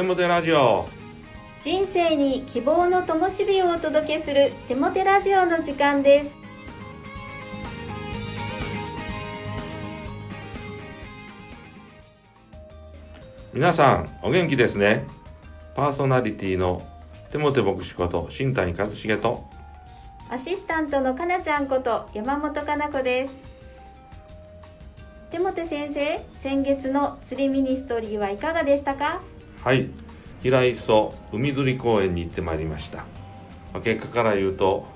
テモテラジオ。人生に希望の灯火をお届けするテモテラジオの時間です。皆さんお元気ですね？パーソナリティのテモテ牧師こと新谷和重と。アシスタントのかなちゃんこと山本かな子です。テモテ先生先月の釣りミニストリーはいかがでしたか？はい。平磯海釣り公園に行ってまいりました、まあ結果から言うと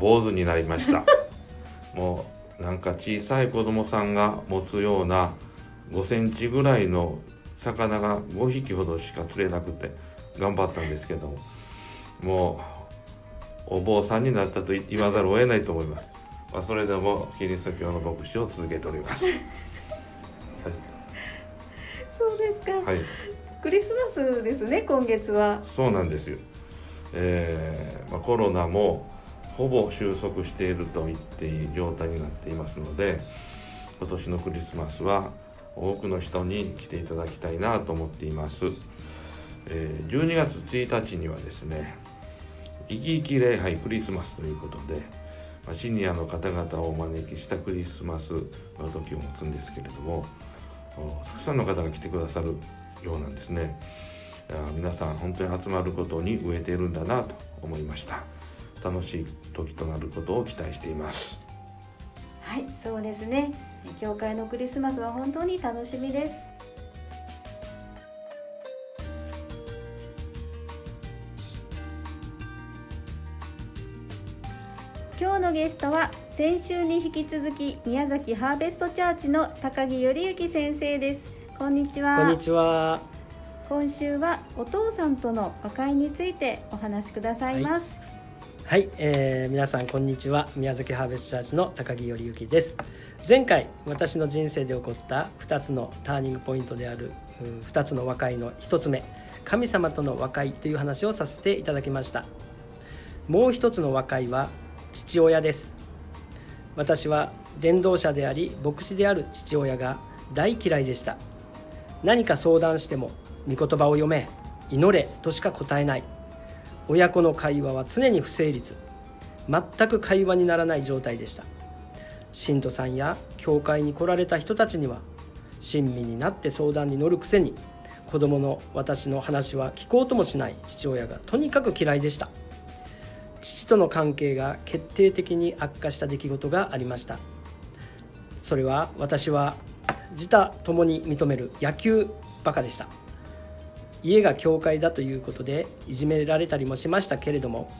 坊主になりました。もうなんか小さい子供さんが持つような5センチぐらいの魚が5匹ほどしか釣れなくて頑張ったんですけども。うお坊さんになったと言わざるを得ないと思います、まあ、それでもキリスト教の牧師を続けております。そうですか、はい、はいクリスマスですね今月は。そうなんですよ、えーまあ、コロナもほぼ収束していると言っていい状態になっていますので今年のクリスマスは多くの人に来ていただきたいなと思っています、えー12月1日にはですね生き生き礼拝クリスマスということで、まシニアの方々をお招きしたクリスマスの時を持つんですけれどもたくさんの方が来てくださるようなんですね。皆さん本当に集まることに飢えているんだなと思いました。楽しい時となることを期待しています。はいそうですね。教会のクリスマスは本当に楽しみです。今日のゲストは先週に引き続き宮崎ハーベストチャーチの高木頼之先生です。こんにちはこんにちは。今週はお父さんとの和解についてお話しくださいます、はい、えー皆さんこんにちは。宮崎ハーベストチャーチの高木頼之です。前回私の人生で起こった2つのターニングポイントであるうん2つの和解の1つ目、神様との和解という話をさせていただきました。もう一つの和解は父親です。私は伝道者であり牧師である父親が大嫌いでした。何か相談しても御言葉を読め祈れとしか答えない。親子の会話は常に不成立。全く会話にならない状態でした。信徒さんや教会に来られた人たちには親身になって相談に乗るくせに子供の私の話は聞こうともしない。父親がとにかく嫌いでした。父との関係が決定的に悪化した出来事がありました。それは私は自他共に認める野球バカでした。家が教会だということでいじめられたりもしましたけれども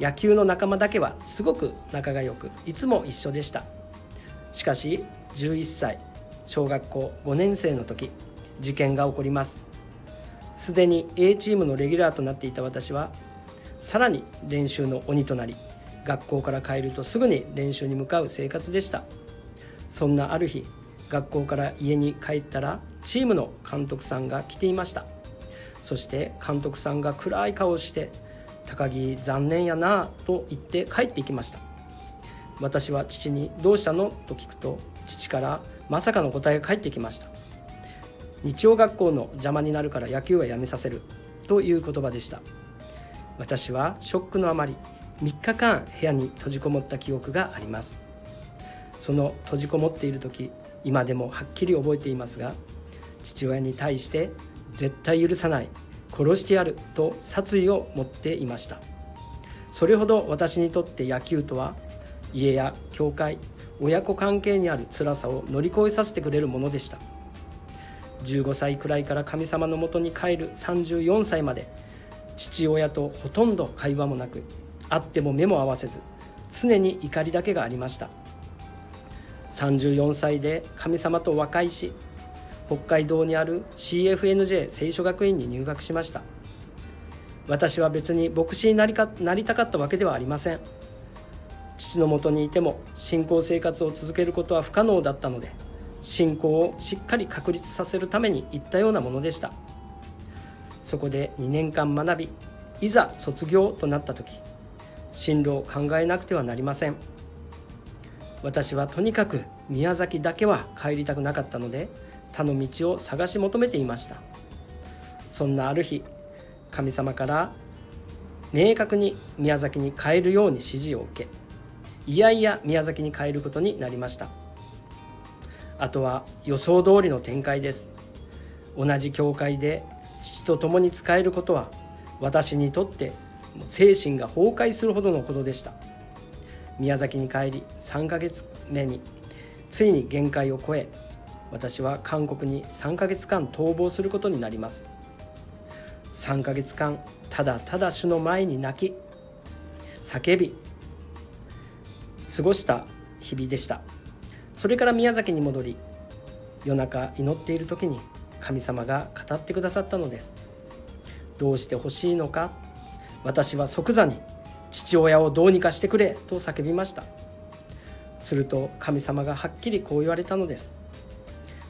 野球の仲間だけはすごく仲が良くいつも一緒でした。しかし11歳小学校5年生の時事件が起こります。すでに A チームのレギュラーとなっていた私はさらに練習の鬼となり学校から帰るとすぐに練習に向かう生活でした。そんなある日学校から家に帰ったらチームの監督さんが来ていました。そして監督さんが暗い顔をして「高木残念やな」と言って帰っていきました。私は父に「どうしたの?」と聞くと父からまさかの答えが返ってきました。日曜学校の邪魔になるから野球はやめさせるという言葉でした。私はショックのあまり3日間部屋に閉じこもった記憶があります。その閉じこもっている時今でもはっきり覚えていますが父親に対して絶対許さない殺してやると殺意を持っていました。それほど私にとって野球とは家や教会親子関係にある辛さを乗り越えさせてくれるものでした。15歳くらいから神様のもとに帰る34歳まで父親とほとんど会話もなく会っても目も合わせず常に怒りだけがありました。34歳で神様と和解し北海道にある CFNJ 聖書学院に入学しました。私は別に牧師になりかなりたかったわけではありません。父のもとにいても信仰生活を続けることは不可能だったので信仰をしっかり確立させるために行ったようなものでした。そこで2年間学びいざ卒業となった時進路を考えなくてはなりません。私はとにかく宮崎だけは帰りたくなかったので他の道を探し求めていました。そんなある日神様から明確に宮崎に帰るように指示を受けいやいや宮崎に帰ることになりました。あとは予想通りの展開です。同じ教会で父と共に仕えることは私にとって精神が崩壊するほどのことでした。宮崎に帰り3ヶ月目についに限界を超え私は韓国に3ヶ月間逃亡することになります。3ヶ月間ただただ主の前に泣き叫び過ごした日々でした。それから宮崎に戻り夜中祈っている時に神様が語ってくださったのです。どうしてほしいのか私は即座に父親をどうにかしてくれと叫びました。すると神様がはっきりこう言われたのです。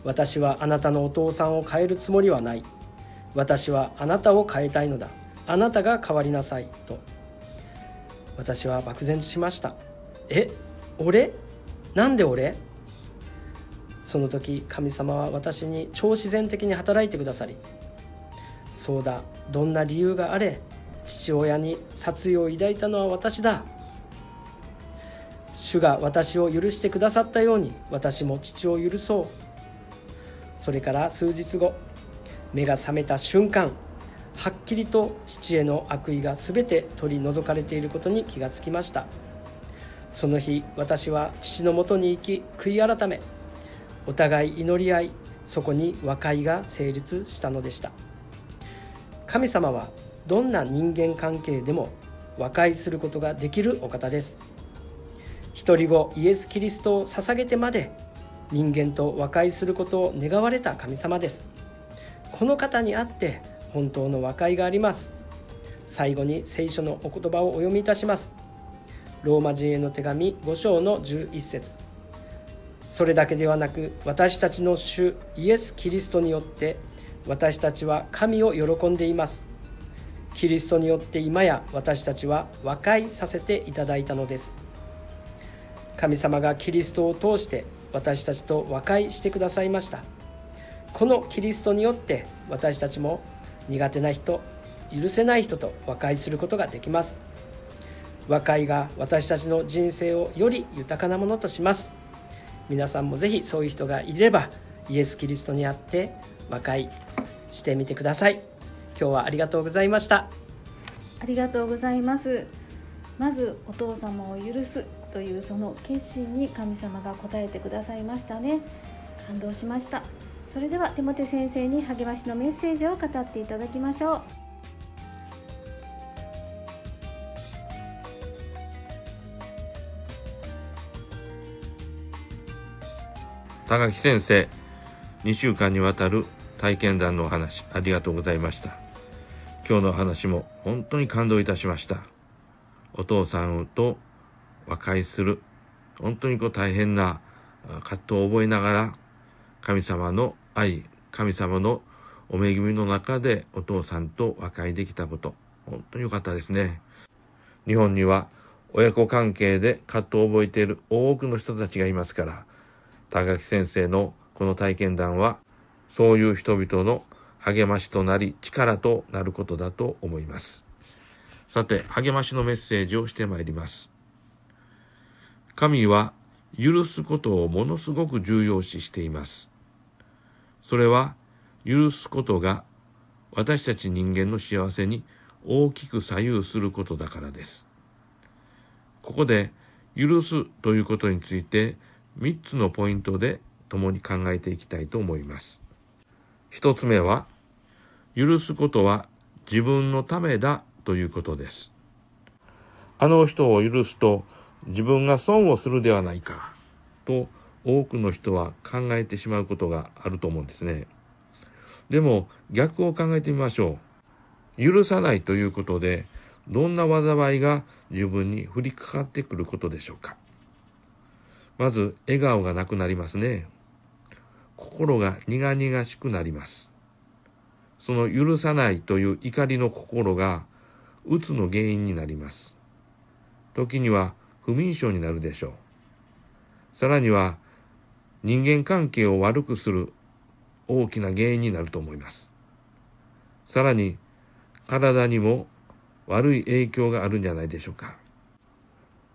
私はあなたのお父さんを変えるつもりはない。私はあなたを変えたいのだ。あなたが変わりなさい。と。私は漠然としました。え俺？なんで俺？その時神様は私に超自然的に働いてくださりそうだどんな理由があれ？父親に殺意を抱いたのは私だ。主が私を許してくださったように私も父を許そう。それから数日後目が覚めた瞬間はっきりと父への悪意が全て取り除かれていることに気がつきました。その日私は父のもとに行き悔い改めお互い祈り合いそこに和解が成立したのでした。神様はどんな人間関係でも和解することができるお方です。一人子イエス・キリストを捧げてまで人間と和解することを願われた神様です。この方にあって本当の和解があります。最後に聖書のお言葉をお読みいたします。ローマ人への手紙5章の11節。それだけではなく私たちの主イエス・キリストによって私たちは神を喜んでいます。キリストによって今や私たちは和解させていただいたのです。神様がキリストを通して私たちと和解してくださいました。このキリストによって私たちも苦手な人許せない人と和解することができます。和解が私たちの人生をより豊かなものとします。皆さんもぜひそういう人がいればイエス・キリストにあって和解してみてください。今日はありがとうございました。ありがとうございます。まずお父様を許すというその決心に神様が応えてくださいましたね。感動しました。それでは手元先生に励ましのメッセージを語っていただきましょう。高木先生2週間にわたる体験談のお話ありがとうございました今日の話も本当に感動いたしました。お父さんと和解する。本当にこう大変な葛藤を覚えながら神様の愛神様のお恵みの中でお父さんと和解できたこと。本当に良かったですね。日本には親子関係で葛藤を覚えている多くの人たちがいますから高木先生のこの体験談はそういう人々の励ましとなり力となることだと思います。さて、励ましのメッセージをしてまいります。神は許すことをものすごく重要視しています。それは許すことが私たち人間の幸せに大きく左右することだからです。ここで許すということについて3つのポイントで共に考えていきたいと思います。一つ目は、許すことは自分のためだということです。あの人を許すと自分が損をするではないかと多くの人は考えてしまうことがあると思うんですね。でも逆を考えてみましょう。許さないということでどんな災いが自分に降りかかってくることでしょうか。まず笑顔がなくなりますね。心が苦々しくなります。その許さないという怒りの心が、うつの原因になります。時には不眠症になるでしょう。さらには、人間関係を悪くする大きな原因になると思います。さらに体にも悪い影響があるんじゃないでしょうか。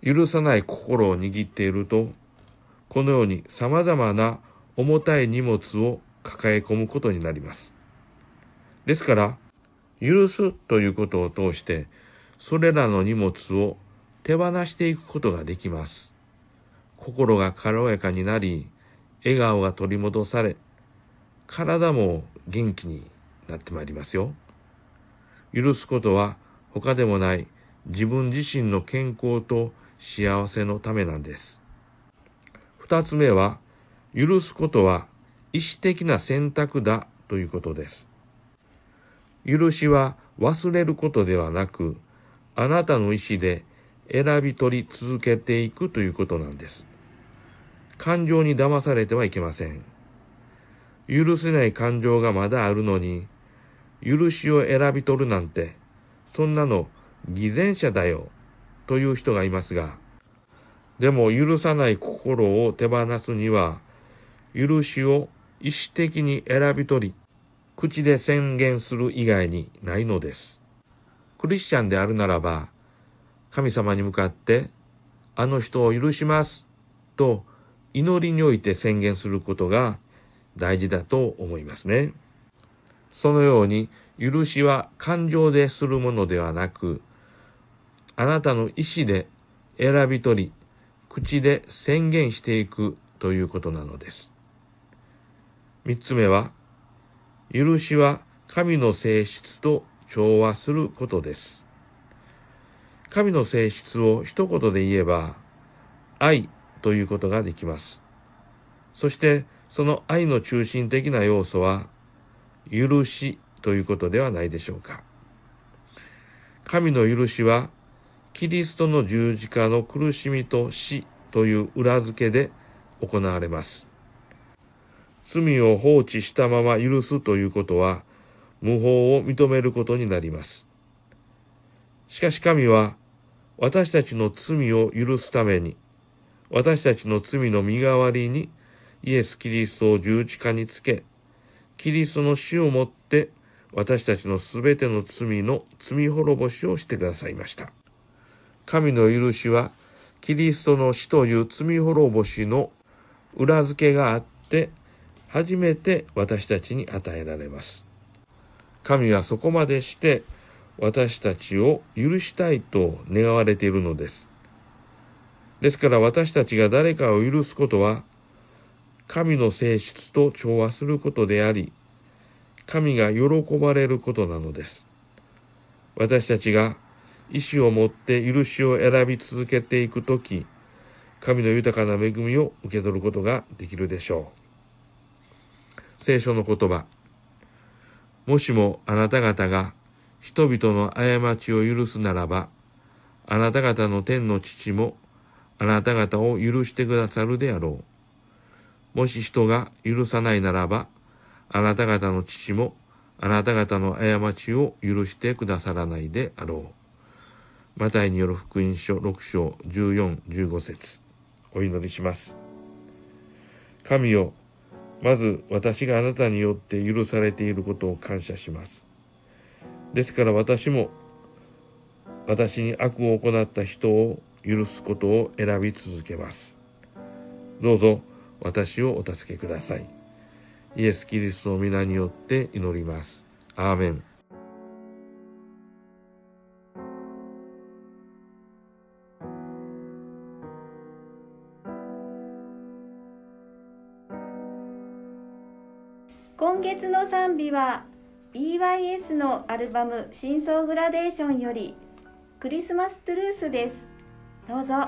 許さない心を握っていると、このように様々な重たい荷物を抱え込むことになります。ですから、許すということを通して、それらの荷物を手放していくことができます。心が軽やかになり、笑顔が取り戻され、体も元気になってまいりますよ。許すことは他でもない自分自身の健康と幸せのためなんです。二つ目は、許すことは意思的な選択だということです。許しは忘れることではなく、あなたの意思で選び取り続けていくということなんです。感情に騙されてはいけません。許せない感情がまだあるのに、許しを選び取るなんて、そんなの偽善者だよ、という人がいますが、でも許さない心を手放すには、許しを意思的に選び取り、口で宣言する以外にないのです。クリスチャンであるならば、神様に向かって、あの人を許します、と祈りにおいて宣言することが大事だと思いますね。そのように、許しは感情でするものではなく、あなたの意思で選び取り、口で宣言していくということなのです。三つ目は、許しは神の性質と調和することです。神の性質を一言で言えば、愛ということができます。そしてその愛の中心的な要素は、許しということではないでしょうか。神の許しは、キリストの十字架の苦しみと死という裏付けで行われます。罪を放置したまま許すということは、無法を認めることになります。しかし神は、私たちの罪を許すために、私たちの罪の身代わりにイエス・キリストを十字架につけ、キリストの死をもって私たちのすべての罪の罪滅ぼしをしてくださいました。神の許しは、キリストの死という罪滅ぼしの裏付けがあって、初めて私たちに与えられます。神はそこまでして私たちを許したいと願われているのです。ですから私たちが誰かを許すことは、神の性質と調和することであり、神が喜ばれることなのです。私たちが意志を持って許しを選び続けていくとき、神の豊かな恵みを受け取ることができるでしょう。聖書の言葉。もしもあなた方が人々の過ちを許すならば、あなた方の天の父もあなた方を許してくださるであろう。もし人が許さないならば、あなた方の父もあなた方の過ちを許してくださらないであろう。マタイによる福音書6章14、15節お祈りします。神よ、まず私があなたによって許されていることを感謝します。ですから私も私に悪を行った人を許すことを選び続けます。どうぞ私をお助けください。イエス・キリストの皆によって祈ります。アーメン。今月の賛美は BYS のアルバム「深層グラデーション」より「クリスマストゥルース」ですどうぞ。